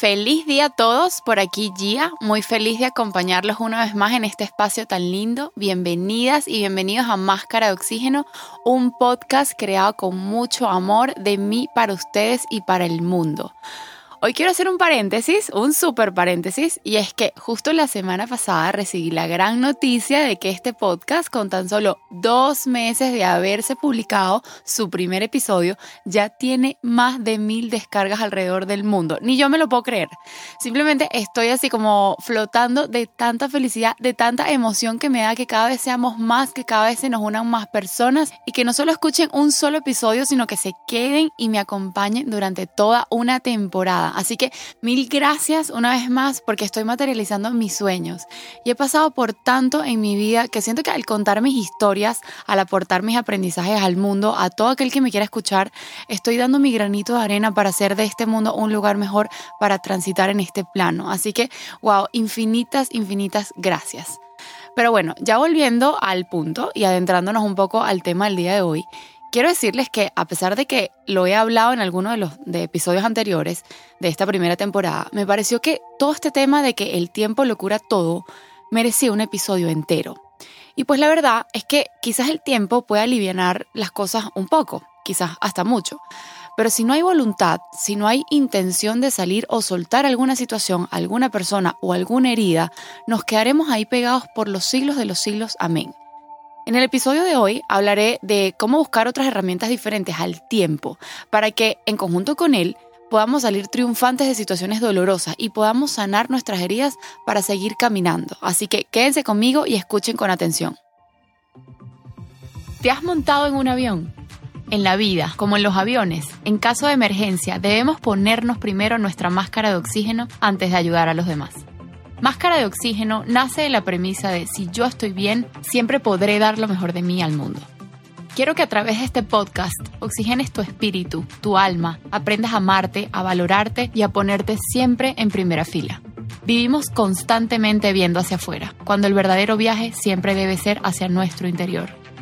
Feliz día a todos, por aquí Gia, muy feliz de acompañarlos una vez más en este espacio tan lindo. Bienvenidas y bienvenidos a Máscara de Oxígeno, un podcast creado con mucho amor de mí para ustedes y para el mundo. Hoy quiero hacer un paréntesis, un súper paréntesis, y es que justo la semana pasada recibí la gran noticia de que este podcast, con tan solo dos meses de haberse publicado su primer episodio, ya tiene más de mil descargas alrededor del mundo. Ni yo me lo puedo creer. Simplemente estoy así como flotando de tanta felicidad, de tanta emoción que me da que cada vez seamos más, que cada vez se nos unan más personas y que no solo escuchen un solo episodio, sino que se queden y me acompañen durante toda una temporada. Así que mil gracias una vez más porque estoy materializando mis sueños. Y he pasado por tanto en mi vida que siento que al contar mis historias, al aportar mis aprendizajes al mundo, a todo aquel que me quiera escuchar, estoy dando mi granito de arena para hacer de este mundo un lugar mejor para transitar en este plano. Así que, wow, infinitas, infinitas gracias. Pero bueno, ya volviendo al punto y adentrándonos un poco al tema del día de hoy, Quiero decirles que a pesar de que lo he hablado en algunos de los episodios anteriores de esta primera temporada, me pareció que todo este tema de que el tiempo lo cura todo merecía un episodio entero. Y pues la verdad es que quizás el tiempo puede aliviar las cosas un poco, quizás hasta mucho. Pero si no hay voluntad, si no hay intención de salir o soltar alguna situación, alguna persona o alguna herida, nos quedaremos ahí pegados por los siglos de los siglos. Amén. En el episodio de hoy hablaré de cómo buscar otras herramientas diferentes al tiempo para que, en conjunto con él, podamos salir triunfantes de situaciones dolorosas y podamos sanar nuestras heridas para seguir caminando. Así que quédense conmigo y escuchen con atención. ¿Te has montado en un avión? En la vida, como en los aviones, en caso de emergencia debemos ponernos primero nuestra máscara de oxígeno antes de ayudar a los demás. Máscara de Oxígeno nace de la premisa de si yo estoy bien, siempre podré dar lo mejor de mí al mundo. Quiero que a través de este podcast oxigenes tu espíritu, tu alma, aprendas a amarte, a valorarte y a ponerte siempre en primera fila. Vivimos constantemente viendo hacia afuera, cuando el verdadero viaje siempre debe ser hacia nuestro interior.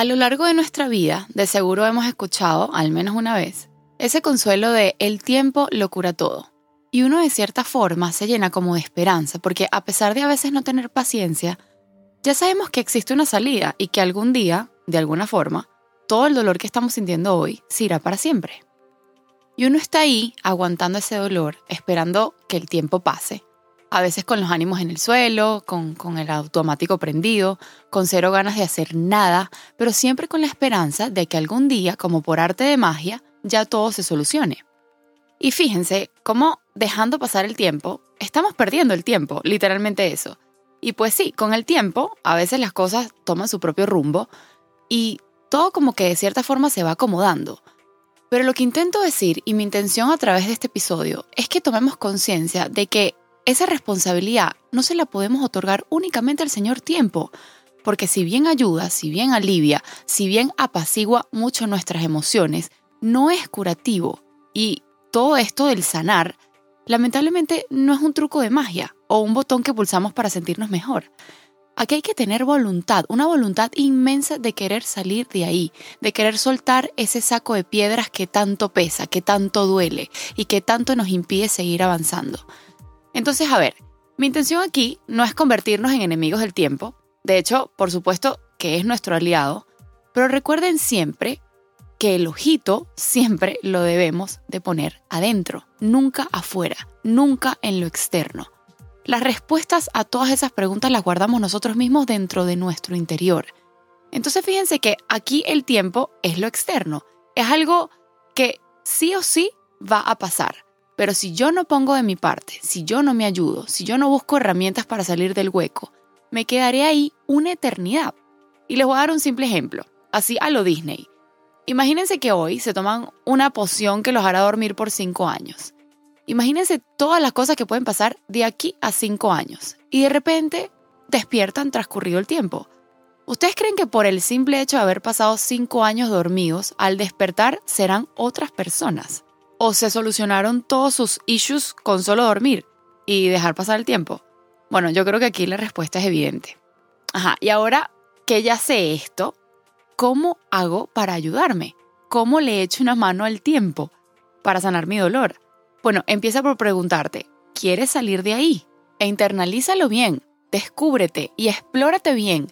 A lo largo de nuestra vida, de seguro hemos escuchado, al menos una vez, ese consuelo de el tiempo lo cura todo. Y uno de cierta forma se llena como de esperanza, porque a pesar de a veces no tener paciencia, ya sabemos que existe una salida y que algún día, de alguna forma, todo el dolor que estamos sintiendo hoy se irá para siempre. Y uno está ahí aguantando ese dolor, esperando que el tiempo pase, a veces con los ánimos en el suelo, con, el automático prendido, con cero ganas de hacer nada, pero siempre con la esperanza de que algún día, como por arte de magia, ya todo se solucione. Y fíjense cómo dejando pasar el tiempo, estamos perdiendo el tiempo, literalmente eso. Y pues sí, con el tiempo, a veces las cosas toman su propio rumbo y todo como que de cierta forma se va acomodando. Pero lo que intento decir y mi intención a través de este episodio es que tomemos conciencia de que esa responsabilidad no se la podemos otorgar únicamente al Señor tiempo, porque si bien ayuda, si bien alivia, si bien apacigua mucho nuestras emociones, no es curativo. Y todo esto del sanar, lamentablemente no es un truco de magia o un botón que pulsamos para sentirnos mejor. Aquí hay que tener voluntad, una voluntad inmensa de querer salir de ahí, de querer soltar ese saco de piedras que tanto pesa, que tanto duele y que tanto nos impide seguir avanzando. Entonces, a ver, mi intención aquí no es convertirnos en enemigos del tiempo, de hecho, por supuesto que es nuestro aliado, pero recuerden siempre que el ojito siempre lo debemos de poner adentro, nunca afuera, nunca en lo externo. Las respuestas a todas esas preguntas las guardamos nosotros mismos dentro de nuestro interior. Entonces fíjense que aquí el tiempo es lo externo, es algo que sí o sí va a pasar. Pero si yo no pongo de mi parte, si yo no me ayudo, si yo no busco herramientas para salir del hueco, me quedaré ahí una eternidad. Y les voy a dar un simple ejemplo, así a lo Disney. Imagínense que hoy se toman una poción que los hará dormir por cinco años. Imagínense todas las cosas que pueden pasar de aquí a cinco años y de repente despiertan transcurrido el tiempo. ¿Ustedes creen que por el simple hecho de haber pasado cinco años dormidos, al despertar serán otras personas? ¿O se solucionaron todos sus issues con solo dormir y dejar pasar el tiempo? Bueno, yo creo que aquí la respuesta es evidente. Ajá, y ahora que ya sé esto, ¿cómo hago para ayudarme? ¿Cómo le echo una mano al tiempo para sanar mi dolor? Bueno, empieza por preguntarte, ¿quieres salir de ahí? E internalízalo bien, descúbrete y explórate bien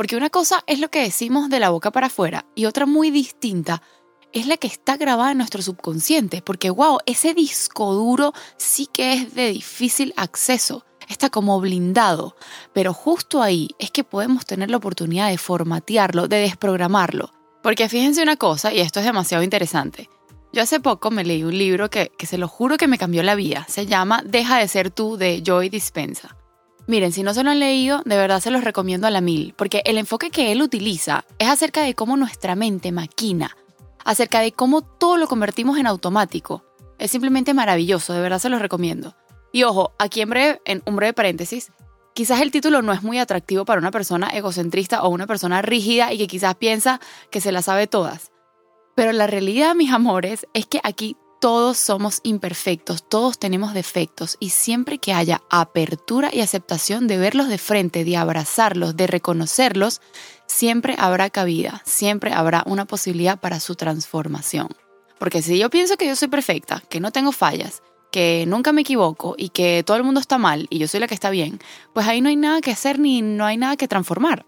porque una cosa es lo que decimos de la boca para afuera y otra muy distinta es la que está grabada en nuestro subconsciente. Porque, wow, ese disco duro sí que es de difícil acceso. Está como blindado. Pero justo ahí es que podemos tener la oportunidad de formatearlo, de desprogramarlo. Porque fíjense una cosa, y esto es demasiado interesante. Yo hace poco me leí un libro que, que se lo juro que me cambió la vida. Se llama Deja de ser tú de Joy Dispensa. Miren, si no se lo han leído, de verdad se los recomiendo a la mil, porque el enfoque que él utiliza es acerca de cómo nuestra mente maquina, acerca de cómo todo lo convertimos en automático. Es simplemente maravilloso, de verdad se los recomiendo. Y ojo, aquí en breve, en un breve paréntesis, quizás el título no es muy atractivo para una persona egocentrista o una persona rígida y que quizás piensa que se la sabe todas. Pero la realidad, mis amores, es que aquí todos somos imperfectos, todos tenemos defectos y siempre que haya apertura y aceptación de verlos de frente, de abrazarlos, de reconocerlos, siempre habrá cabida, siempre habrá una posibilidad para su transformación. Porque si yo pienso que yo soy perfecta, que no tengo fallas, que nunca me equivoco y que todo el mundo está mal y yo soy la que está bien, pues ahí no hay nada que hacer ni no hay nada que transformar.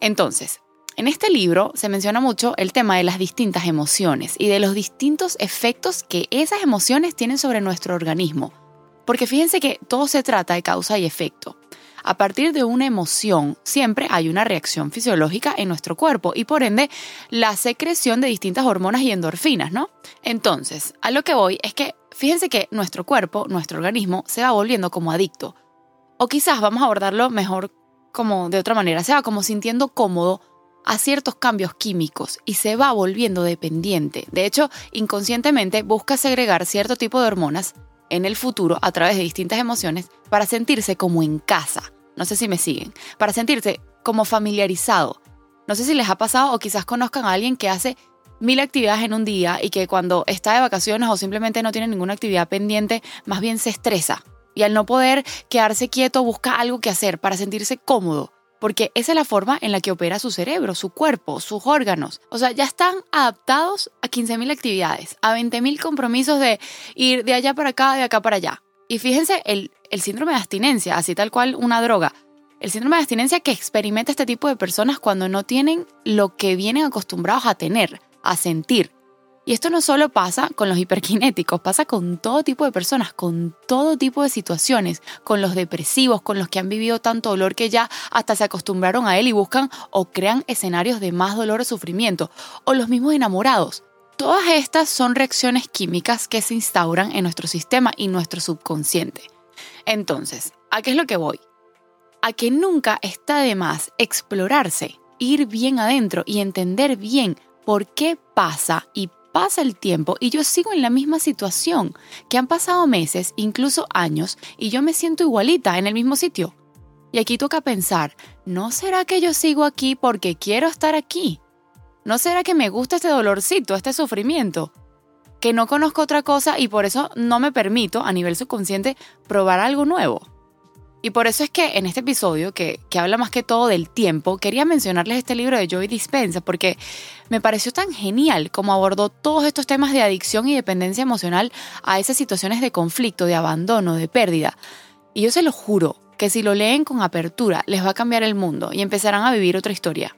Entonces, en este libro se menciona mucho el tema de las distintas emociones y de los distintos efectos que esas emociones tienen sobre nuestro organismo. Porque fíjense que todo se trata de causa y efecto. A partir de una emoción siempre hay una reacción fisiológica en nuestro cuerpo y por ende la secreción de distintas hormonas y endorfinas, ¿no? Entonces, a lo que voy es que fíjense que nuestro cuerpo, nuestro organismo, se va volviendo como adicto. O quizás vamos a abordarlo mejor como de otra manera, se va como sintiendo cómodo a ciertos cambios químicos y se va volviendo dependiente. De hecho, inconscientemente busca segregar cierto tipo de hormonas en el futuro a través de distintas emociones para sentirse como en casa. No sé si me siguen. Para sentirse como familiarizado. No sé si les ha pasado o quizás conozcan a alguien que hace mil actividades en un día y que cuando está de vacaciones o simplemente no tiene ninguna actividad pendiente, más bien se estresa. Y al no poder quedarse quieto busca algo que hacer para sentirse cómodo porque esa es la forma en la que opera su cerebro, su cuerpo, sus órganos. O sea, ya están adaptados a 15.000 actividades, a 20.000 compromisos de ir de allá para acá, de acá para allá. Y fíjense el, el síndrome de abstinencia, así tal cual una droga. El síndrome de abstinencia que experimenta este tipo de personas cuando no tienen lo que vienen acostumbrados a tener, a sentir. Y esto no solo pasa con los hiperkinéticos, pasa con todo tipo de personas, con todo tipo de situaciones, con los depresivos, con los que han vivido tanto dolor que ya hasta se acostumbraron a él y buscan o crean escenarios de más dolor o sufrimiento, o los mismos enamorados. Todas estas son reacciones químicas que se instauran en nuestro sistema y nuestro subconsciente. Entonces, ¿a qué es lo que voy? A que nunca está de más explorarse, ir bien adentro y entender bien por qué pasa y pasa el tiempo y yo sigo en la misma situación, que han pasado meses, incluso años, y yo me siento igualita en el mismo sitio. Y aquí toca pensar, ¿no será que yo sigo aquí porque quiero estar aquí? ¿No será que me gusta este dolorcito, este sufrimiento? Que no conozco otra cosa y por eso no me permito a nivel subconsciente probar algo nuevo. Y por eso es que en este episodio, que, habla más que todo del tiempo, quería mencionarles este libro de Joy Dispensa, porque me pareció tan genial como abordó todos estos temas de adicción y dependencia emocional a esas situaciones de conflicto, de abandono, de pérdida. Y yo se lo juro que si lo leen con apertura, les va a cambiar el mundo y empezarán a vivir otra historia.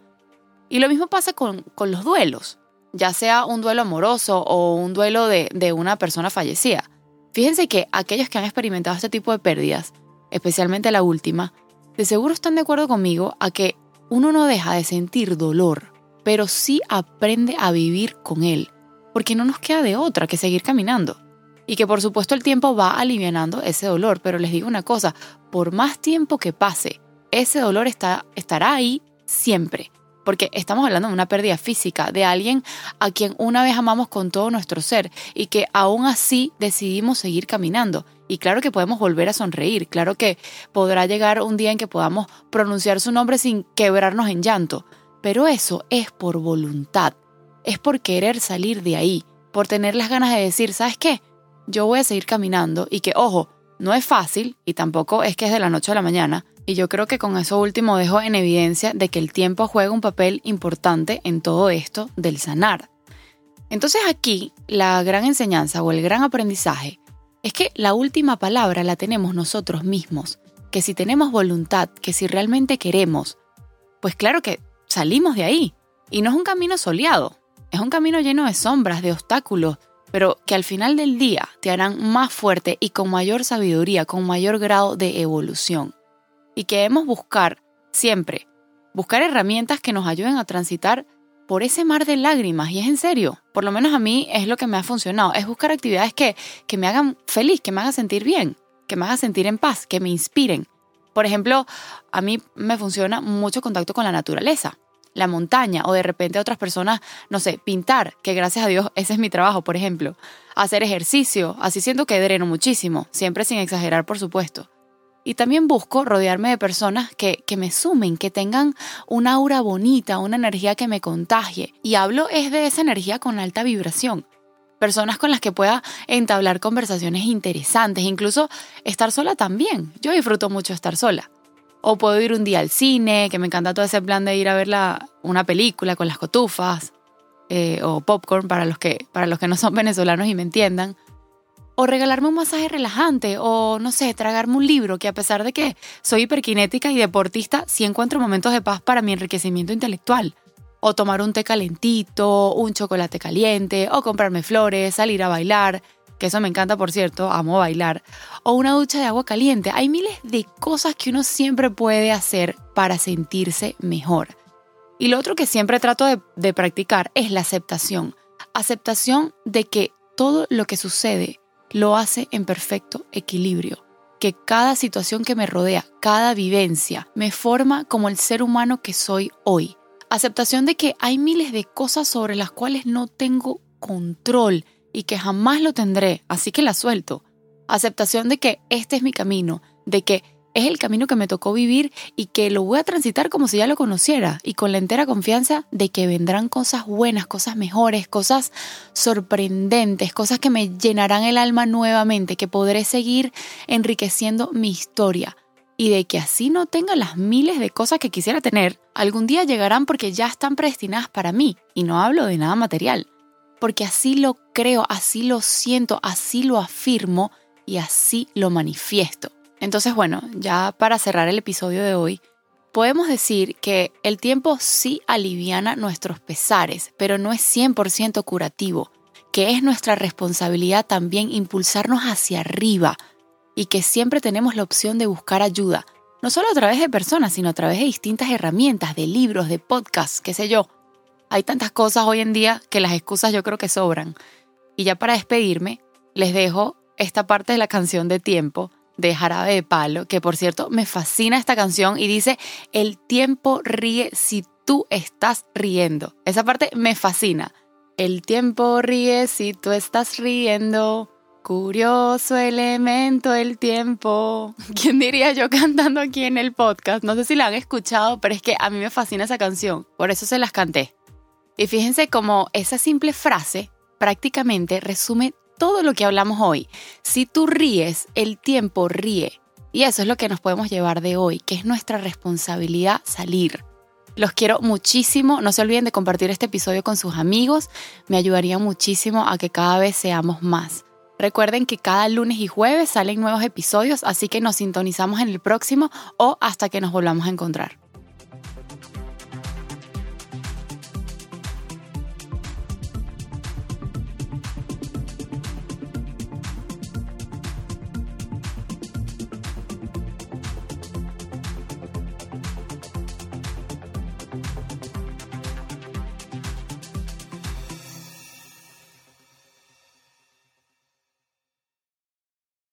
Y lo mismo pasa con, los duelos, ya sea un duelo amoroso o un duelo de, de una persona fallecida. Fíjense que aquellos que han experimentado este tipo de pérdidas, especialmente la última, de seguro están de acuerdo conmigo a que uno no deja de sentir dolor, pero sí aprende a vivir con él, porque no nos queda de otra que seguir caminando. Y que por supuesto el tiempo va alivianando ese dolor, pero les digo una cosa, por más tiempo que pase, ese dolor está, estará ahí siempre, porque estamos hablando de una pérdida física, de alguien a quien una vez amamos con todo nuestro ser y que aún así decidimos seguir caminando. Y claro que podemos volver a sonreír, claro que podrá llegar un día en que podamos pronunciar su nombre sin quebrarnos en llanto, pero eso es por voluntad, es por querer salir de ahí, por tener las ganas de decir, ¿sabes qué? Yo voy a seguir caminando y que, ojo, no es fácil y tampoco es que es de la noche a la mañana, y yo creo que con eso último dejo en evidencia de que el tiempo juega un papel importante en todo esto del sanar. Entonces aquí la gran enseñanza o el gran aprendizaje es que la última palabra la tenemos nosotros mismos, que si tenemos voluntad, que si realmente queremos, pues claro que salimos de ahí. Y no es un camino soleado, es un camino lleno de sombras, de obstáculos, pero que al final del día te harán más fuerte y con mayor sabiduría, con mayor grado de evolución y que debemos buscar siempre, buscar herramientas que nos ayuden a transitar por ese mar de lágrimas. Y es en serio, por lo menos a mí es lo que me ha funcionado, es buscar actividades que, que me hagan feliz, que me hagan sentir bien, que me hagan sentir en paz, que me inspiren. Por ejemplo, a mí me funciona mucho contacto con la naturaleza, la montaña o de repente otras personas, no sé, pintar, que gracias a Dios ese es mi trabajo, por ejemplo. Hacer ejercicio, así siento que dreno muchísimo, siempre sin exagerar, por supuesto. Y también busco rodearme de personas que, que, me sumen, que tengan una aura bonita, una energía que me contagie. Y hablo es de esa energía con alta vibración. Personas con las que pueda entablar conversaciones interesantes, incluso estar sola también. Yo disfruto mucho estar sola. O puedo ir un día al cine, que me encanta todo ese plan de ir a ver la, una película con las cotufas, eh, o popcorn para los, que, para los que no son venezolanos y me entiendan o regalarme un masaje relajante, o no sé, tragarme un libro, que a pesar de que soy hiperkinética y deportista, sí encuentro momentos de paz para mi enriquecimiento intelectual. O tomar un té calentito, un chocolate caliente, o comprarme flores, salir a bailar, que eso me encanta por cierto, amo bailar, o una ducha de agua caliente. Hay miles de cosas que uno siempre puede hacer para sentirse mejor. Y lo otro que siempre trato de, de practicar es la aceptación. Aceptación de que todo lo que sucede lo hace en perfecto equilibrio, que cada situación que me rodea, cada vivencia, me forma como el ser humano que soy hoy. Aceptación de que hay miles de cosas sobre las cuales no tengo control y que jamás lo tendré, así que la suelto. Aceptación de que este es mi camino, de que es el camino que me tocó vivir y que lo voy a transitar como si ya lo conociera y con la entera confianza de que vendrán cosas buenas, cosas mejores, cosas sorprendentes, cosas que me llenarán el alma nuevamente, que podré seguir enriqueciendo mi historia y de que así no tenga las miles de cosas que quisiera tener, algún día llegarán porque ya están predestinadas para mí y no hablo de nada material, porque así lo creo, así lo siento, así lo afirmo y así lo manifiesto. Entonces, bueno, ya para cerrar el episodio de hoy, podemos decir que el tiempo sí aliviana nuestros pesares, pero no es 100% curativo, que es nuestra responsabilidad también impulsarnos hacia arriba y que siempre tenemos la opción de buscar ayuda, no solo a través de personas, sino a través de distintas herramientas, de libros, de podcasts, qué sé yo. Hay tantas cosas hoy en día que las excusas yo creo que sobran. Y ya para despedirme, les dejo esta parte de la canción de tiempo de Jarabe de Palo, que por cierto me fascina esta canción y dice, el tiempo ríe si tú estás riendo. Esa parte me fascina. El tiempo ríe si tú estás riendo. Curioso elemento el tiempo. ¿Quién diría yo cantando aquí en el podcast? No sé si la han escuchado, pero es que a mí me fascina esa canción. Por eso se las canté. Y fíjense cómo esa simple frase prácticamente resume todo lo que hablamos hoy. Si tú ríes, el tiempo ríe. Y eso es lo que nos podemos llevar de hoy, que es nuestra responsabilidad salir. Los quiero muchísimo. No se olviden de compartir este episodio con sus amigos. Me ayudaría muchísimo a que cada vez seamos más. Recuerden que cada lunes y jueves salen nuevos episodios, así que nos sintonizamos en el próximo o hasta que nos volvamos a encontrar.